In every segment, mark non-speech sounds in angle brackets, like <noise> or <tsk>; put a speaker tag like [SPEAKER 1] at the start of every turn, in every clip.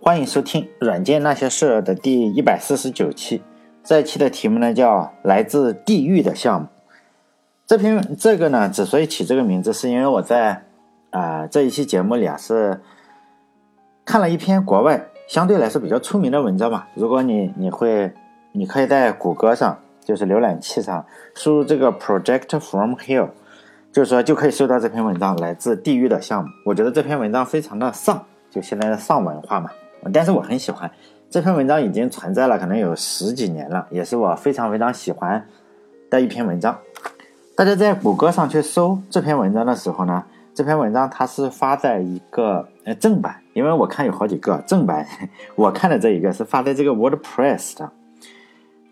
[SPEAKER 1] 欢迎收听《软件那些事》的第一百四十九期。这一期的题目呢叫《来自地狱的项目》。这篇这个呢，之所以起这个名字，是因为我在啊这一期节目里啊是看了一篇国外相对来说比较出名的文章嘛。如果你你会，你可以在谷歌上，就是浏览器上输入这个 “Project from Hell”，就是说就可以搜到这篇文章《来自地狱的项目》。我觉得这篇文章非常的丧，就现在的丧文化嘛。但是我很喜欢这篇文章，已经存在了可能有十几年了，也是我非常非常喜欢的一篇文章。大家在谷歌上去搜这篇文章的时候呢，这篇文章它是发在一个呃正版，因为我看有好几个正版，<laughs> 我看的这一个是发在这个 WordPress 的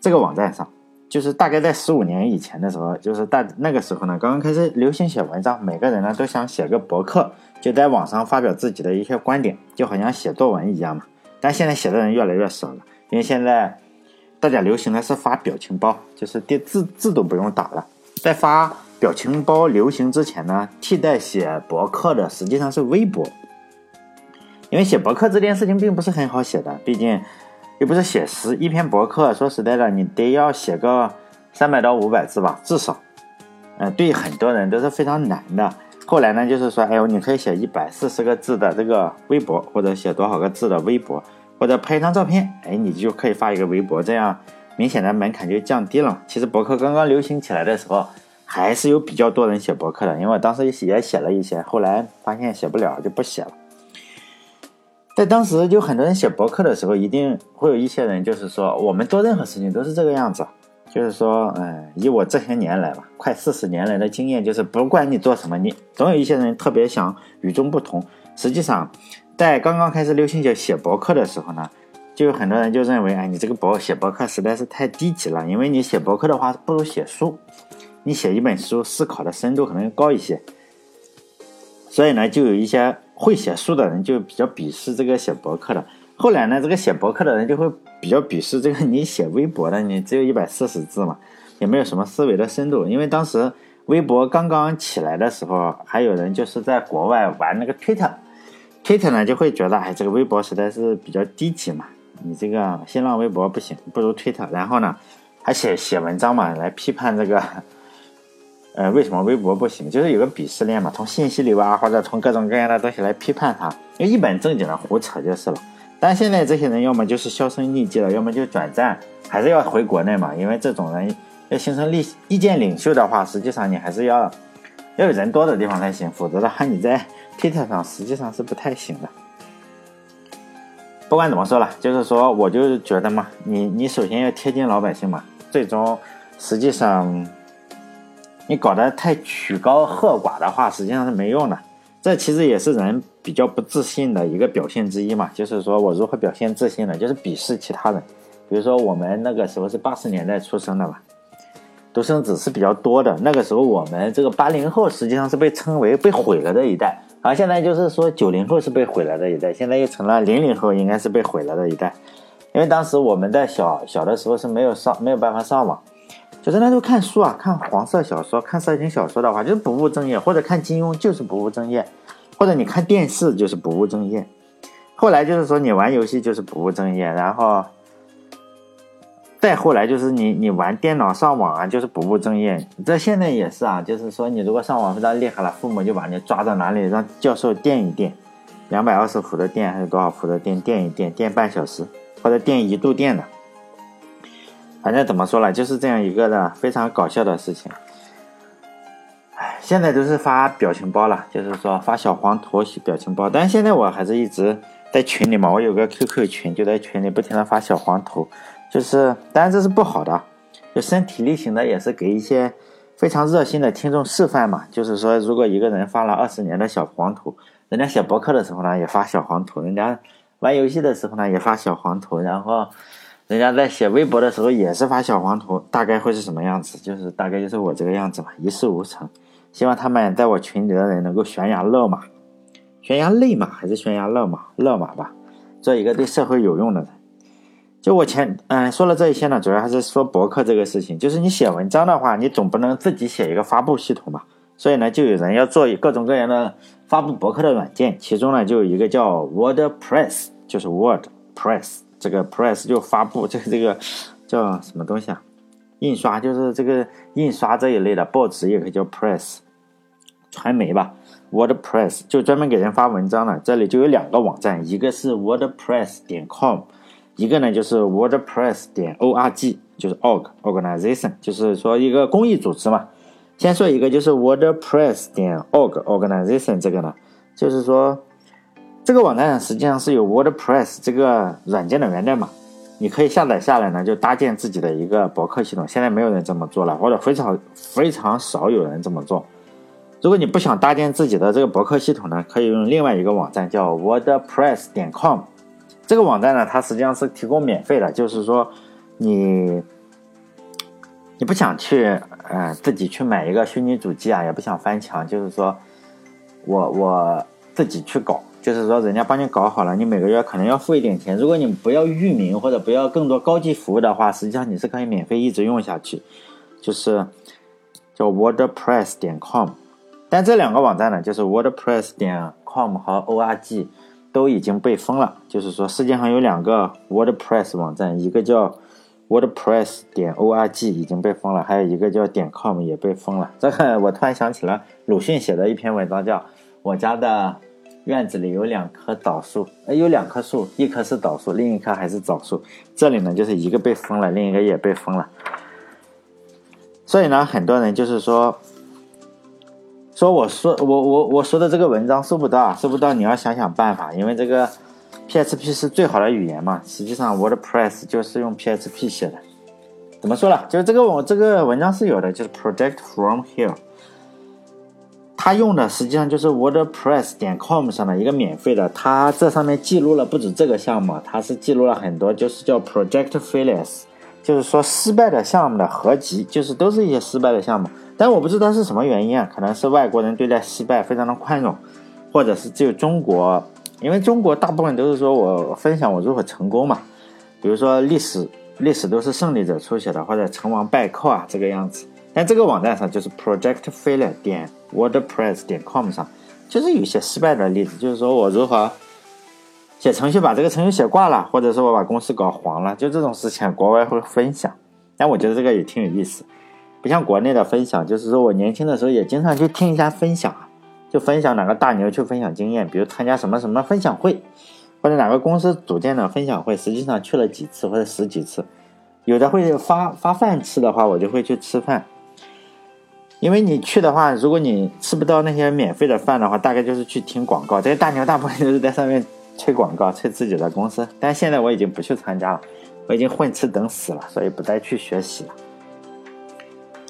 [SPEAKER 1] 这个网站上，就是大概在十五年以前的时候，就是大那个时候呢，刚刚开始流行写文章，每个人呢都想写个博客。就在网上发表自己的一些观点，就好像写作文一样嘛。但现在写的人越来越少了，因为现在大家流行的是发表情包，就是连字字都不用打了。在发表情包流行之前呢，替代写博客的实际上是微博。因为写博客这件事情并不是很好写的，毕竟又不是写诗，一篇博客说实在的，你得要写个三百到五百字吧，至少。呃，对很多人都是非常难的。后来呢，就是说，哎呦，你可以写一百四十个字的这个微博，或者写多少个字的微博，或者拍一张照片，哎，你就可以发一个微博，这样明显的门槛就降低了。其实博客刚刚流行起来的时候，还是有比较多人写博客的，因为我当时也写了一些，后来发现写不了就不写了。在当时就很多人写博客的时候，一定会有一些人就是说，我们做任何事情都是这个样子。就是说，嗯，以我这些年来吧，快四十年来的经验，就是不管你做什么，你总有一些人特别想与众不同。实际上，在刚刚开始流行写写博客的时候呢，就有很多人就认为，哎，你这个博写博客实在是太低级了，因为你写博客的话不如写书，你写一本书思考的深度可能高一些。所以呢，就有一些会写书的人就比较鄙视这个写博客的。后来呢，这个写博客的人就会比较鄙视这个你写微博的，你只有 <laughs> 一百四十字嘛，也没有什么思维的深度。因为当时微博刚刚起来的时候，还有人就是在国外玩那个 Twitter，Twitter 呢就会觉得，哎，这个微博实在是比较低级嘛，你这个新浪微博不行，不如 Twitter。然后呢，还写写文章嘛，来批判这个，呃，为什么微博不行？就是有个鄙视链嘛，从信息流啊，或者从各种各样的东西来批判它，因为一本正经的胡扯就是了。但现在这些人要么就是销声匿迹了，要么就转战，还是要回国内嘛？因为这种人要形成意意见领袖的话，实际上你还是要要有人多的地方才行，否则的话你在推特上实际上是不太行的。不管怎么说了，就是说我就觉得嘛，你你首先要贴近老百姓嘛，最终实际上你搞得太曲高和寡的话，实际上是没用的。这其实也是人比较不自信的一个表现之一嘛，就是说我如何表现自信呢？就是鄙视其他人。比如说我们那个时候是八十年代出生的嘛，独生子是比较多的。那个时候我们这个八零后实际上是被称为被毁了的一代，而现在就是说九零后是被毁了的一代，现在又成了零零后应该是被毁了的一代。因为当时我们在小小的时候是没有上没有办法上网，就是那时候看书啊，看黄色小说、看色情小说的话，就是不务正业，或者看金庸就是不务正业。或者你看电视就是不务正业，后来就是说你玩游戏就是不务正业，然后再后来就是你你玩电脑上网啊就是不务正业。这现在也是啊，就是说你如果上网非常厉害了，父母就把你抓到哪里让教授电一电，两百二十伏的电还是多少伏的电电一电，电半小时或者电一度电的，反正怎么说呢，就是这样一个的非常搞笑的事情。现在都是发表情包了，就是说发小黄图、表情包。但是现在我还是一直在群里嘛，我有个 QQ 群，就在群里不停的发小黄图。就是，当然这是不好的，就身体力行的也是给一些非常热心的听众示范嘛。就是说，如果一个人发了二十年的小黄图，人家写博客的时候呢也发小黄图，人家玩游戏的时候呢也发小黄图，然后人家在写微博的时候也是发小黄图，大概会是什么样子？就是大概就是我这个样子嘛，一事无成。希望他们在我群里的人能够悬崖勒马，悬崖勒马还是悬崖勒马？勒马吧，做一个对社会有用的人。就我前嗯说了这一些呢，主要还是说博客这个事情。就是你写文章的话，你总不能自己写一个发布系统吧？所以呢，就有人要做各种各样的发布博客的软件，其中呢就有一个叫 WordPress，就是 WordPress，这个 Press 就发布这个这个叫什么东西啊？印刷就是这个印刷这一类的报纸也可以叫 Press，传媒吧。WordPress 就专门给人发文章的，这里就有两个网站，一个是 WordPress 点 com，一个呢就是 WordPress 点 org，就是 org organization，就是说一个公益组织嘛。先说一个就是 WordPress 点 org organization 这个呢，就是说这个网站实际上是有 WordPress 这个软件的源代码，你可以下载下来呢，就搭建自己的一个博客系统。现在没有人这么做了，或者非常非常少有人这么做。如果你不想搭建自己的这个博客系统呢，可以用另外一个网站叫 WordPress 点 com。这个网站呢，它实际上是提供免费的，就是说你你不想去呃自己去买一个虚拟主机啊，也不想翻墙，就是说我我自己去搞，就是说人家帮你搞好了，你每个月可能要付一点钱。如果你不要域名或者不要更多高级服务的话，实际上你是可以免费一直用下去，就是叫 WordPress 点 com。但这两个网站呢，就是 WordPress 点 com 和 org 都已经被封了。就是说，世界上有两个 WordPress 网站，一个叫 WordPress 点 org 已经被封了，还有一个叫点 com 也被封了。这个我突然想起了鲁迅写的一篇文章，叫《我家的院子里有两棵枣树》，呃，有两棵树，一棵是枣树，另一棵还是枣树。这里呢，就是一个被封了，另一个也被封了。所以呢，很多人就是说。说我说我我我说的这个文章收不到，收不到，你要想想办法，因为这个 PHP 是最好的语言嘛。实际上 WordPress 就是用 PHP 写的。怎么说了？就是这个我这个文章是有的，就是 Project from here。它用的实际上就是 WordPress 点 com 上的一个免费的，它这上面记录了不止这个项目，它是记录了很多，就是叫 Project Failures，就是说失败的项目的合集，就是都是一些失败的项目。但我不知道是什么原因啊，可能是外国人对待失败非常的宽容，或者是只有中国，因为中国大部分都是说我分享我如何成功嘛，比如说历史历史都是胜利者书写的，或者成王败寇啊这个样子。但这个网站上就是 project failure 点 wordpress 点 com 上，就是有些失败的例子，就是说我如何写程序把这个程序写挂了，或者说我把公司搞黄了，就这种事情国外会分享。但我觉得这个也挺有意思。不像国内的分享，就是说我年轻的时候也经常去听一下分享，就分享哪个大牛去分享经验，比如参加什么什么分享会，或者哪个公司组建的分享会，实际上去了几次或者十几次，有的会发发饭吃的话，我就会去吃饭，因为你去的话，如果你吃不到那些免费的饭的话，大概就是去听广告，这些大牛大部分都是在上面吹广告，吹自己的公司，但现在我已经不去参加了，我已经混吃等死了，所以不再去学习了。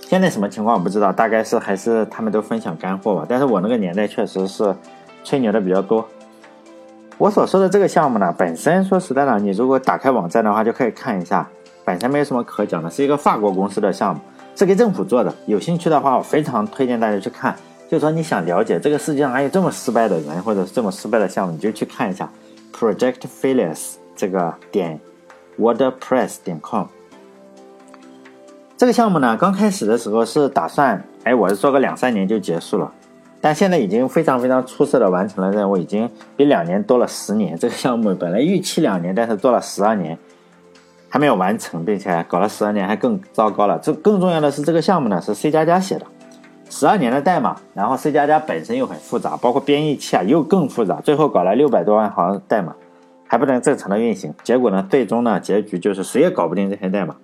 [SPEAKER 1] 现在什么情况我不知道，大概是还是他们都分享干货吧。但是我那个年代确实是吹牛的比较多。我所说的这个项目呢，本身说实在的，你如果打开网站的话，就可以看一下，本身没有什么可讲的，是一个法国公司的项目，是给政府做的。有兴趣的话，我非常推荐大家去看。就说你想了解这个世界上还有这么失败的人，或者这么失败的项目，你就去看一下 Project Failures 这个点 WordPress 点 com。这个项目呢，刚开始的时候是打算，哎，我是做个两三年就结束了，但现在已经非常非常出色的完成了任务，已经比两年多了十年。这个项目本来预期两年，但是做了十二年，还没有完成，并且搞了十二年还更糟糕了。这更重要的是，这个项目呢是 C 加加写的，十二年的代码，然后 C 加加本身又很复杂，包括编译器啊又更复杂，最后搞了六百多万行代码，还不能正常的运行。结果呢，最终呢结局就是谁也搞不定这些代码。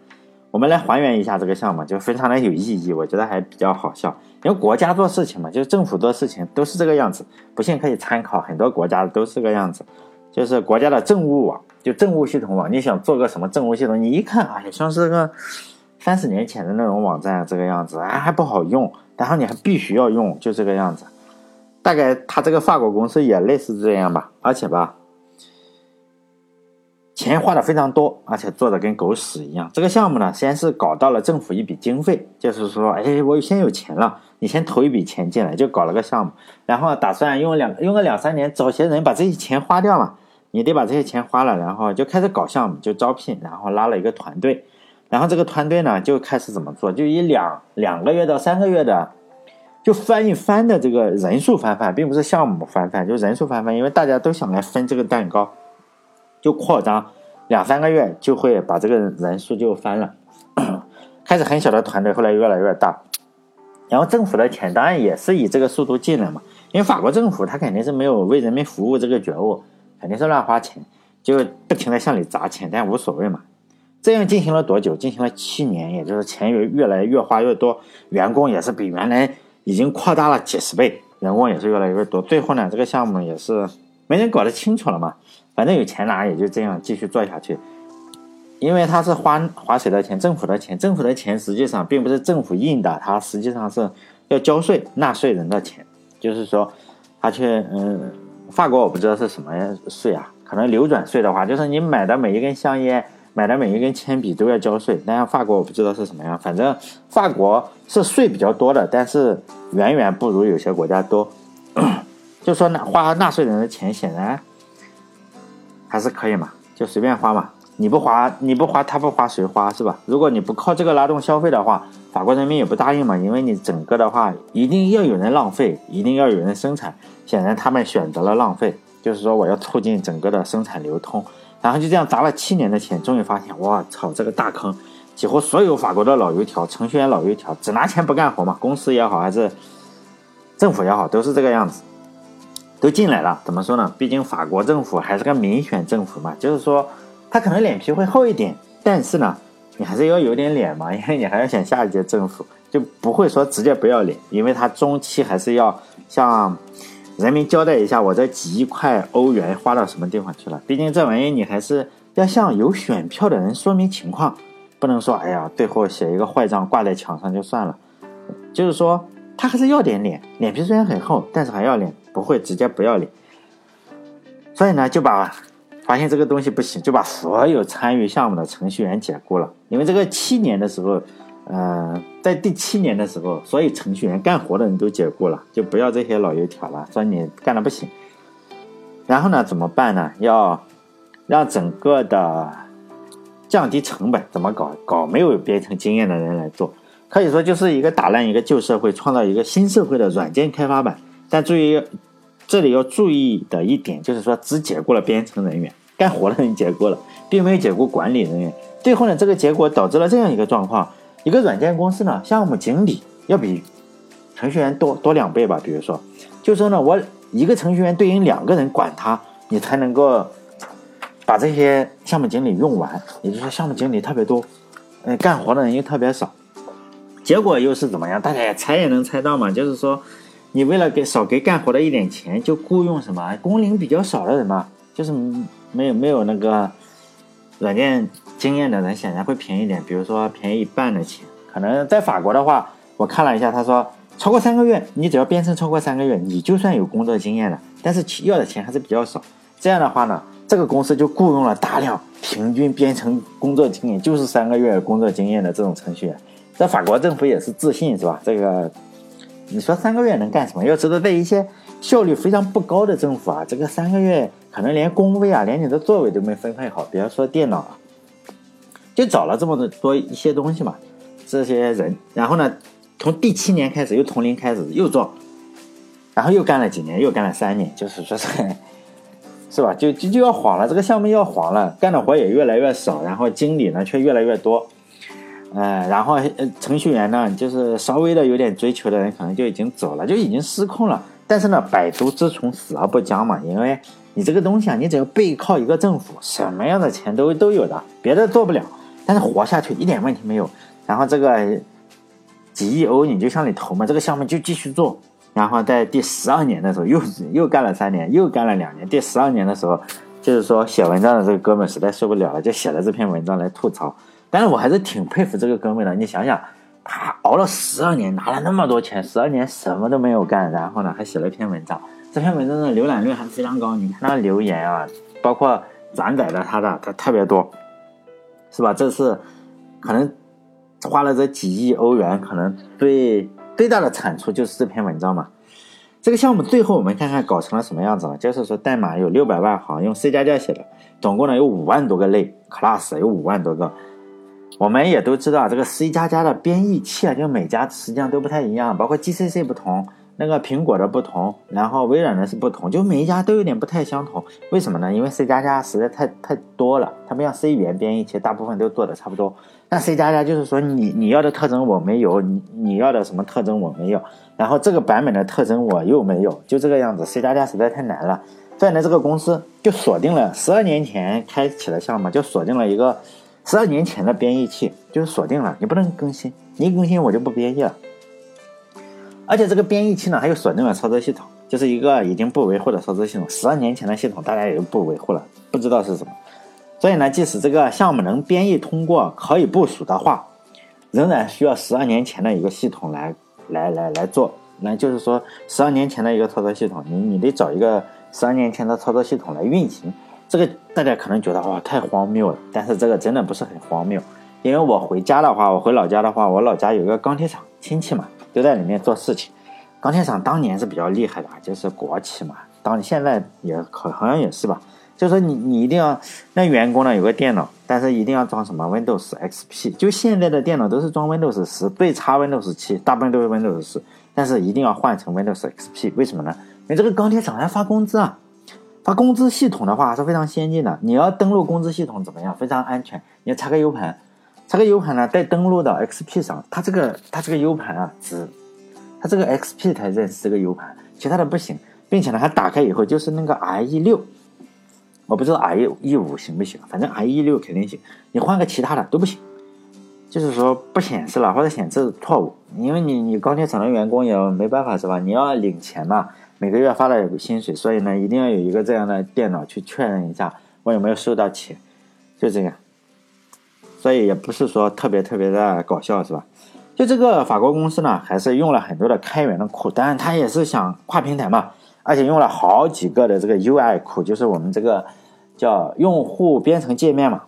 [SPEAKER 1] 我们来还原一下这个项目，就非常的有意义，我觉得还比较好笑。因为国家做事情嘛，就是政府做事情都是这个样子，不信可以参考很多国家都是这个样子。就是国家的政务网，就政务系统网，你想做个什么政务系统，你一看啊，也像是个三十年前的那种网站这个样子，啊还不好用，然后你还必须要用，就这个样子。大概他这个法国公司也类似这样吧，而且吧。钱花的非常多，而且做的跟狗屎一样。这个项目呢，先是搞到了政府一笔经费，就是说，哎，我先有钱了，你先投一笔钱进来，就搞了个项目。然后打算用两用个两三年，找些人把这些钱花掉嘛。你得把这些钱花了，然后就开始搞项目，就招聘，然后拉了一个团队。然后这个团队呢，就开始怎么做？就以两两个月到三个月的就翻一番的这个人数翻番，并不是项目翻番，就人数翻番，因为大家都想来分这个蛋糕，就扩张，两三个月就会把这个人数就翻了，<coughs> 开始很小的团队，后来越来越大，然后政府的钱当然也是以这个速度进来嘛，因为法国政府他肯定是没有为人民服务这个觉悟，肯定是乱花钱，就不停的向里砸钱，但无所谓嘛。这样进行了多久？进行了七年，也就是钱越越来越花越多，员工也是比原来已经扩大了几十倍，员工也是越来越多。最后呢，这个项目也是没人搞得清楚了嘛，反正有钱拿，也就这样继续做下去。因为他是花花谁的钱？政府的钱，政府的钱实际上并不是政府印的，它实际上是要交税，纳税人的钱。就是说，他去嗯，法国我不知道是什么税啊，可能流转税的话，就是你买的每一根香烟。买的每一根铅笔都要交税，但法国我不知道是什么样，反正法国是税比较多的，但是远远不如有些国家多。就说那花纳税人的钱，显然还是可以嘛，就随便花嘛。你不花，你不花，他不花，谁花是吧？如果你不靠这个拉动消费的话，法国人民也不答应嘛，因为你整个的话一定要有人浪费，一定要有人生产。显然他们选择了浪费，就是说我要促进整个的生产流通。然后就这样砸了七年的钱，终于发现，我操，这个大坑！几乎所有法国的老油条、程序员老油条，只拿钱不干活嘛，公司也好，还是政府也好，都是这个样子，都进来了。怎么说呢？毕竟法国政府还是个民选政府嘛，就是说他可能脸皮会厚一点，但是呢，你还是要有点脸嘛，因为你还要选下一届政府，就不会说直接不要脸，因为他中期还是要像。人民交代一下，我这几亿块欧元花到什么地方去了？毕竟这玩意你还是要向有选票的人说明情况，不能说哎呀，最后写一个坏账挂在墙上就算了。就是说，他还是要点脸，脸皮虽然很厚，但是还要脸，不会直接不要脸。所以呢，就把发现这个东西不行，就把所有参与项目的程序员解雇了。因为这个七年的时候。呃，在第七年的时候，所有程序员干活的人都解雇了，就不要这些老油条了，说你干的不行。然后呢，怎么办呢？要让整个的降低成本，怎么搞？搞没有编程经验的人来做，可以说就是一个打烂一个旧社会，创造一个新社会的软件开发版。但注意，这里要注意的一点就是说，只解雇了编程人员，干活的人解雇了，并没有解雇管理人员。最后呢，这个结果导致了这样一个状况。一个软件公司呢，项目经理要比程序员多多两倍吧。比如说，就说呢，我一个程序员对应两个人管他，你才能够 <tsk> 把这些项目经理用完。也就是说，项目经理特别多，嗯，干活的人又特别少。结果又是怎么样？大家也猜也能猜到嘛。就是说，你为了给少给干活的一点钱，就雇佣什么工龄比较少的人嘛，就是没有没有那个软件。经验的人显然会便宜点，比如说便宜一半的钱。可能在法国的话，我看了一下，他说超过三个月，你只要编程超过三个月，你就算有工作经验了，但是要的钱还是比较少。这样的话呢，这个公司就雇佣了大量平均编程工作经验就是三个月工作经验的这种程序员。在法国政府也是自信是吧？这个你说三个月能干什么？要知道，在一些效率非常不高的政府啊，这个三个月可能连工位啊，连你的座位都没分配好，别说电脑了。就找了这么多一些东西嘛，这些人，然后呢，从第七年开始又从零开始又做，然后又干了几年，又干了三年，就是说是，<laughs> 是吧？就就就要黄了，这个项目要黄了，干的活也越来越少，然后经理呢却越来越多，呃，然后呃程序员呢，就是稍微的有点追求的人可能就已经走了，就已经失控了。但是呢，百足之虫死而不僵嘛，因为你这个东西啊，你只要背靠一个政府，什么样的钱都都有的，别的做不了。但是活下去一点问题没有，然后这个几亿欧你就向里投嘛，这个项目就继续做。然后在第十二年的时候又又干了三年，又干了两年。第十二年的时候，就是说写文章的这个哥们实在受不了了，就写了这篇文章来吐槽。但是我还是挺佩服这个哥们的，你想想，他熬了十二年，拿了那么多钱，十二年什么都没有干，然后呢还写了一篇文章，这篇文章的浏览率还非常高。你看那留言啊，包括转载的他的，他特别多。是吧？这是可能花了这几亿欧元，可能最最大的产出就是这篇文章嘛。这个项目最后我们看看搞成了什么样子了。就是说代码有六百万行，用 C 加加写的，总共呢有五万多个类 class，有五万多个。我们也都知道，这个 C 加加的编译器啊，就每家实际上都不太一样，包括 GCC 不同。那个苹果的不同，然后微软的是不同，就每一家都有点不太相同。为什么呢？因为 C 加加实在太太多了，它不像 C 语言编译器，大部分都做的差不多。那 C 加加就是说，你你要的特征我没有，你你要的什么特征我没有，然后这个版本的特征我又没有，就这个样子。C 加加实在太难了，所以呢，这个公司就锁定了十二年前开启的项目，就锁定了一个十二年前的编译器，就是锁定了，你不能更新，你一更新我就不编译了。而且这个编译器呢，还有锁定的操作系统，就是一个已经不维护的操作系统。十二年前的系统，大家也就不维护了，不知道是什么。所以呢，即使这个项目能编译通过，可以部署的话，仍然需要十二年前的一个系统来来来来做。那就是说，十二年前的一个操作系统，你你得找一个十二年前的操作系统来运行。这个大家可能觉得哇，太荒谬了。但是这个真的不是很荒谬，因为我回家的话，我回老家的话，我老家有一个钢铁厂，亲戚嘛。都在里面做事情，钢铁厂当年是比较厉害的，就是国企嘛。当现在也可好像也是吧。就是说你你一定要那员工呢有个电脑，但是一定要装什么 Windows XP。就现在的电脑都是装 Windows 十，最差 Windows 七，大部分都是 Windows 十，但是一定要换成 Windows XP。为什么呢？因为这个钢铁厂要发工资啊，发工资系统的话是非常先进的。你要登录工资系统怎么样？非常安全。你要插个 U 盘。这个 U 盘呢，带登录到 XP 上，它这个它这个 U 盘啊，只它这个 XP 才认识这个 U 盘，其他的不行，并且呢，它打开以后就是那个 IE 六，我不知道 IE 五行不行，反正 IE 六肯定行，你换个其他的都不行，就是说不显示了或者显示错误，因为你你钢铁厂的员工也没办法是吧？你要领钱嘛，每个月发的有薪水，所以呢，一定要有一个这样的电脑去确认一下我有没有收到钱，就这样。所以也不是说特别特别的搞笑，是吧？就这个法国公司呢，还是用了很多的开源的库，当然他也是想跨平台嘛，而且用了好几个的这个 UI 库，就是我们这个叫用户编程界面嘛。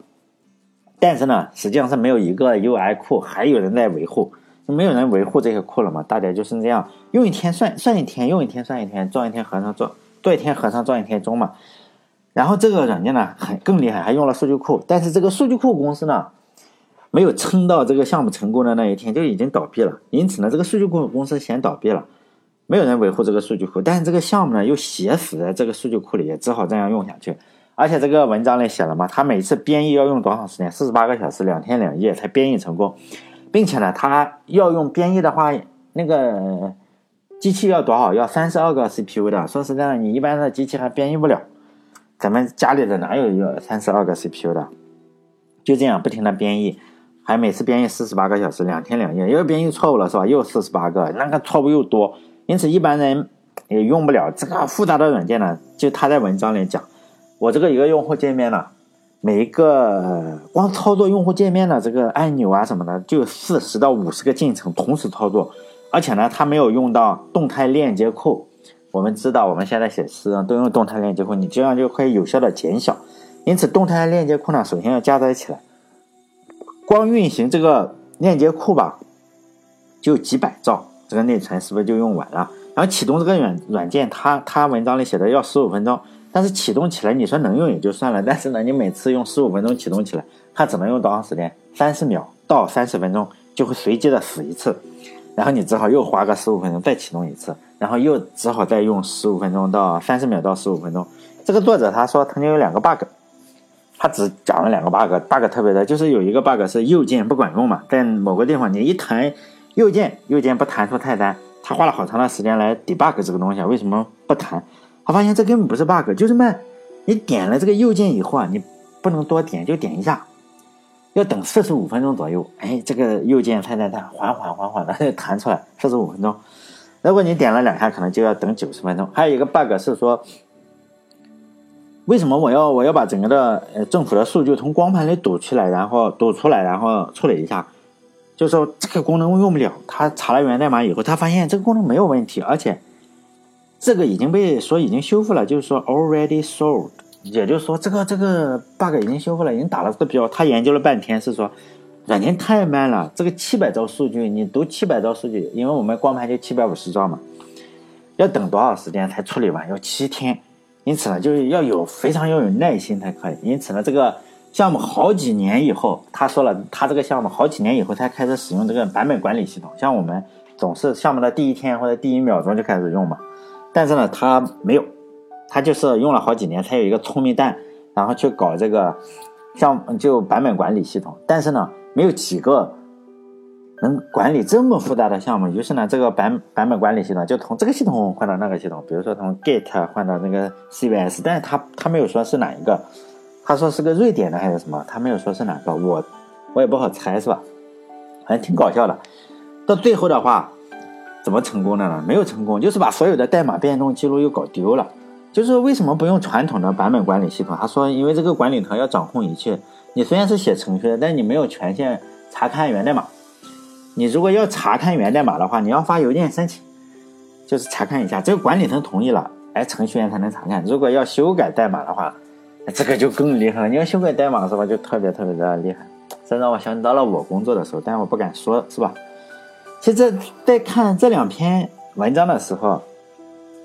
[SPEAKER 1] 但是呢，实际上是没有一个 UI 库，还有人在维护，没有人维护这些库了嘛？大家就是这样，用一天算算一天，用一天算一天，撞一天和尚撞，做一天和尚撞一天钟嘛。然后这个软件呢，很更厉害，还用了数据库，但是这个数据库公司呢。没有撑到这个项目成功的那一天就已经倒闭了，因此呢，这个数据库公司先倒闭了，没有人维护这个数据库，但是这个项目呢又写死在这个数据库里，也只好这样用下去。而且这个文章里写了嘛，他每次编译要用多长时间？四十八个小时，两天两夜才编译成功，并且呢，他要用编译的话，那个机器要多少？要三十二个 CPU 的。说实在的，你一般的机器还编译不了，咱们家里的哪有要三十二个 CPU 的？就这样不停的编译。还每次编译四十八个小时，两天两夜，又编译错误了是吧？又四十八个，那个错误又多，因此一般人也用不了这个复杂的软件呢。就他在文章里讲，我这个一个用户界面呢，每一个光操作用户界面的这个按钮啊什么的，就四十到五十个进程同时操作，而且呢，他没有用到动态链接库。我们知道我们现在写诗都用动态链接库，你这样就可以有效的减小。因此，动态链接库呢，首先要加载起来。光运行这个链接库吧，就几百兆，这个内存是不是就用完了？然后启动这个软软件，它它文章里写的要十五分钟，但是启动起来你说能用也就算了，但是呢，你每次用十五分钟启动起来，它只能用多长时间？三十秒到三十分钟就会随机的死一次，然后你只好又花个十五分钟再启动一次，然后又只好再用十五分钟到三十秒到十五分钟。这个作者他说曾经有两个 bug。他只讲了两个 bug，bug 特别的，就是有一个 bug 是右键不管用嘛，在某个地方你一弹右键，右键不弹出菜单，他花了好长的时间来 debug 这个东西，为什么不弹？他发现这根本不是 bug，就是嘛，你点了这个右键以后啊，你不能多点，就点一下，要等四十五分钟左右，哎，这个右键菜单它缓缓缓缓的 <laughs> 弹出来，四十五分钟。如果你点了两下，可能就要等九十分钟。还有一个 bug 是说。为什么我要我要把整个的呃政府的数据从光盘里读出来，然后读出来，然后处理一下？就说这个功能用不了。他查了源代码以后，他发现这个功能没有问题，而且这个已经被说已经修复了，就是说 already solved，也就是说这个这个 bug 已经修复了，已经打了这个标。他研究了半天，是说软件太慢了，这个七百兆数据你读七百兆数据，因为我们光盘就七百五十兆嘛，要等多少时间才处理完？要七天。因此呢，就是要有非常要有耐心才可以。因此呢，这个项目好几年以后，他说了，他这个项目好几年以后才开始使用这个版本管理系统。像我们总是项目的第一天或者第一秒钟就开始用嘛，但是呢，他没有，他就是用了好几年才有一个聪明蛋，然后去搞这个项目就版本管理系统。但是呢，没有几个能管理这么复杂的项目。于是呢，这个版版本管理系统就从这个系统换到那个系统，比如说从 Git 换到那个 CVS，但是他他没有说是哪一个。他说是个瑞典的还是什么？他没有说是哪个，我我也不好猜，是吧？反正挺搞笑的。到最后的话，怎么成功的呢？没有成功，就是把所有的代码变动记录又搞丢了。就是为什么不用传统的版本管理系统？他说，因为这个管理层要掌控一切。你虽然是写程序的，但你没有权限查看源代码。你如果要查看源代码的话，你要发邮件申请，就是查看一下，这个管理层同意了，哎，程序员才能查看。如果要修改代码的话，这个就更厉害了，你要修改代码是吧？就特别特别的厉害，这让我想到了我工作的时候，但我不敢说，是吧？其实，在看这两篇文章的时候，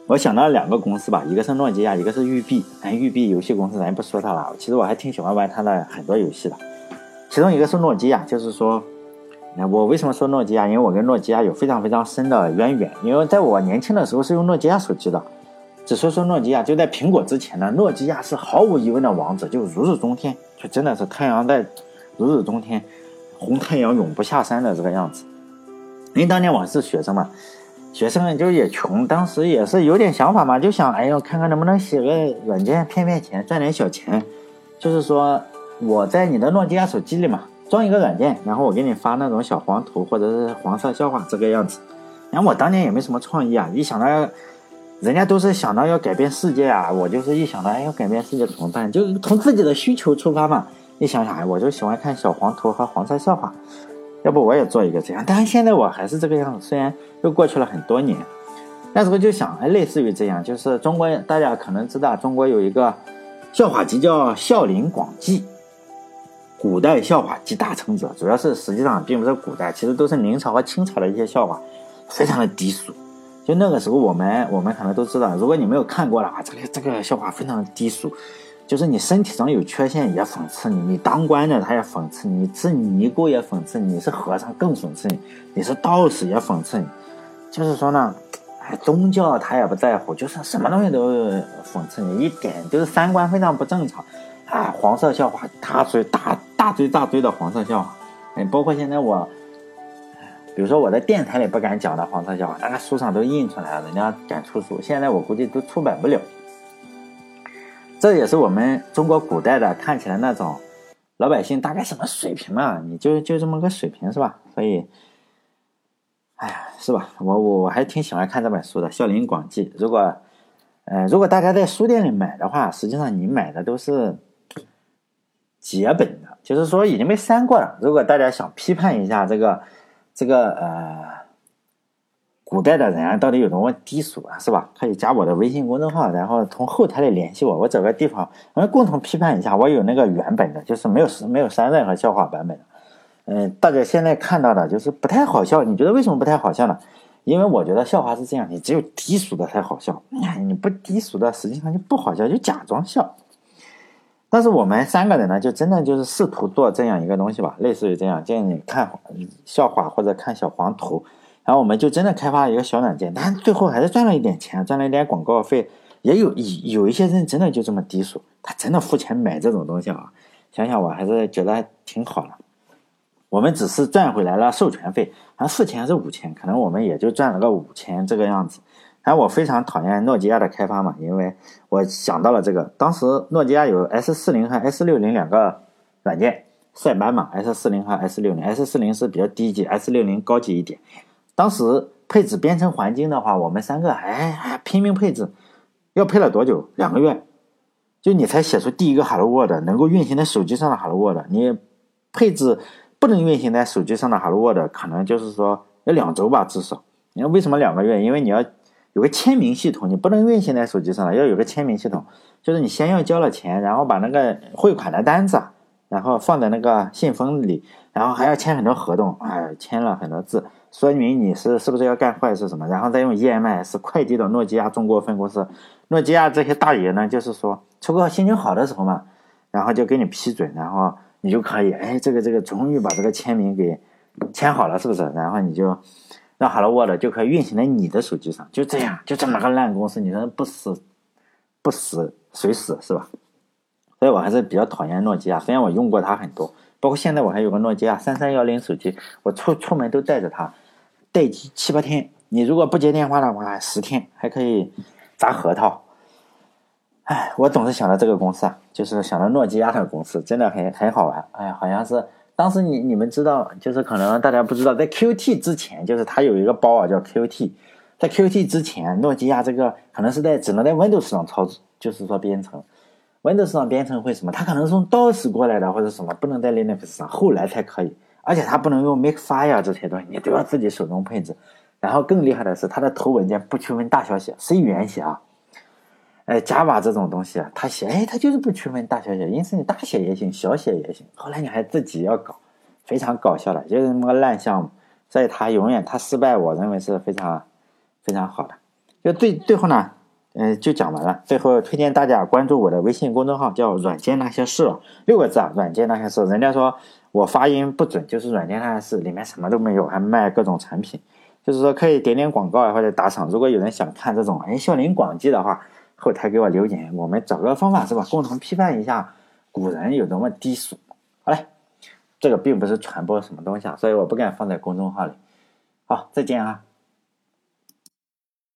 [SPEAKER 1] 我想到了两个公司吧，一个是诺基亚，一个是育碧。哎，育碧游戏公司咱不说它了，其实我还挺喜欢玩它的很多游戏的。其中一个是诺基亚，就是说，那我为什么说诺基亚？因为我跟诺基亚有非常非常深的渊源，因为在我年轻的时候是用诺基亚手机的。只说说诺基亚，就在苹果之前呢，诺基亚是毫无疑问的王者，就如日中天，就真的是太阳在如日中天，红太阳永不下山的这个样子。因为当年我是学生嘛，学生就也穷，当时也是有点想法嘛，就想哎呦，看看能不能写个软件骗骗钱，赚点小钱。就是说我在你的诺基亚手机里嘛，装一个软件，然后我给你发那种小黄图或者是黄色笑话这个样子。然后我当年也没什么创意啊，一想到。人家都是想到要改变世界啊，我就是一想到要改变世界怎么办，就从自己的需求出发嘛。一想想哎，我就喜欢看小黄图和黄色笑话，要不我也做一个这样。但是现在我还是这个样子，虽然又过去了很多年，那时候就想哎，类似于这样，就是中国大家可能知道，中国有一个笑话集叫《笑林广记》，古代笑话集大成者，主要是实际上并不是古代，其实都是明朝和清朝的一些笑话，非常的低俗。就那个时候，我们我们可能都知道，如果你没有看过的话，这个这个笑话非常的低俗，就是你身体上有缺陷也讽刺你，你当官的他也讽刺你，你是尼姑也讽刺你，你是和尚更讽刺你，你是道士也讽刺你，就是说呢，哎，宗教他也不在乎，就是什么东西都讽刺你，一点就是三观非常不正常，啊，黄色笑话大堆大大堆大堆的黄色笑话，哎，包括现在我。比如说我在电台里不敢讲的黄色笑话，那个书上都印出来了，人家敢出书，现在我估计都出版不了。这也是我们中国古代的看起来那种老百姓大概什么水平嘛？你就就这么个水平是吧？所以，哎呀，是吧？我我我还挺喜欢看这本书的《笑林广记》。如果，呃，如果大家在书店里买的话，实际上你买的都是结本的，就是说已经被删过了。如果大家想批判一下这个。这个呃，古代的人啊到底有多么低俗啊，是吧？可以加我的微信公众号，然后从后台里联系我，我找个地方，我们共同批判一下。我有那个原本的，就是没有没有删任何笑话版本的。嗯，大家现在看到的就是不太好笑。你觉得为什么不太好笑呢？因为我觉得笑话是这样，你只有低俗的才好笑，你不低俗的实际上就不好笑，就假装笑。但是我们三个人呢，就真的就是试图做这样一个东西吧，类似于这样，建议你看笑话或者看小黄图，然后我们就真的开发了一个小软件，但最后还是赚了一点钱，赚了一点广告费。也有有一些人真的就这么低俗，他真的付钱买这种东西啊。想想我还是觉得还挺好的。我们只是赚回来了授权费，还四千还是五千，可能我们也就赚了个五千这个样子。哎，我非常讨厌诺基亚的开发嘛，因为我想到了这个。当时诺基亚有 S 四零和 S 六零两个软件，塞班嘛，S 四零和 S 六零，S 四零是比较低级，S 六零高级一点。当时配置编程环境的话，我们三个哎哎拼命配置，要配了多久？两个月，就你才写出第一个 Hello World 能够运行在手机上的 Hello World。你配置不能运行在手机上的 Hello World，可能就是说要两周吧，至少。你看为什么两个月？因为你要。有个签名系统，你不能运行在手机上了，要有个签名系统，就是你先要交了钱，然后把那个汇款的单子，然后放在那个信封里，然后还要签很多合同，哎，签了很多字，说明你是是不是要干坏事什么，然后再用 EMS 快递到诺基亚中国分公司。诺基亚这些大爷呢，就是说，出个心情好的时候嘛，然后就给你批准，然后你就可以，哎，这个这个终于把这个签名给签好了，是不是？然后你就让 Hello World 就可以运行在你的手机上，就这样，就这么个烂公司，你说不死不死谁死是吧？所以我还是比较讨厌诺基亚，虽然我用过它很多，包括现在我还有个诺基亚三三幺零手机，我出出门都带着它，待机七八天，你如果不接电话的话，十天还可以砸核桃。哎，我总是想到这个公司啊，就是想到诺基亚的公司，真的很很好玩。哎呀，好像是当时你你们知道，就是可能大家不知道，在 QT 之前，就是它有一个包啊叫 QT，在 QT 之前，诺基亚这个可能是在只能在 Windows 上操作，就是说编程，Windows 上编程会什么？它可能是从 DOS 过来的或者什么，不能在 Linux 上，后来才可以，而且它不能用 Makefile 这些东西，你都要自己手动配置。然后更厉害的是，它的头文件不区分大小写，C 语言写啊。哎，Java 这种东西啊，他写，哎，他就是不区分大小写，因此你大写也行，小写也行。后来你还自己要搞，非常搞笑的，就是那么个烂项目。所以他永远他失败，我认为是非常非常好的。就最最后呢，嗯，就讲完了。最后推荐大家关注我的微信公众号，叫“软件那些事”，六个字啊，“软件那些事”。人家说我发音不准，就是“软件那些事”里面什么都没有，还卖各种产品，就是说可以点点广告啊或者打赏。如果有人想看这种哎笑林广记的话。后台给我留言，我们找个方法是吧？共同批判一下古人有多么低俗。好嘞，这个并不是传播什么东西啊，所以我不敢放在公众号里。好，再见啊。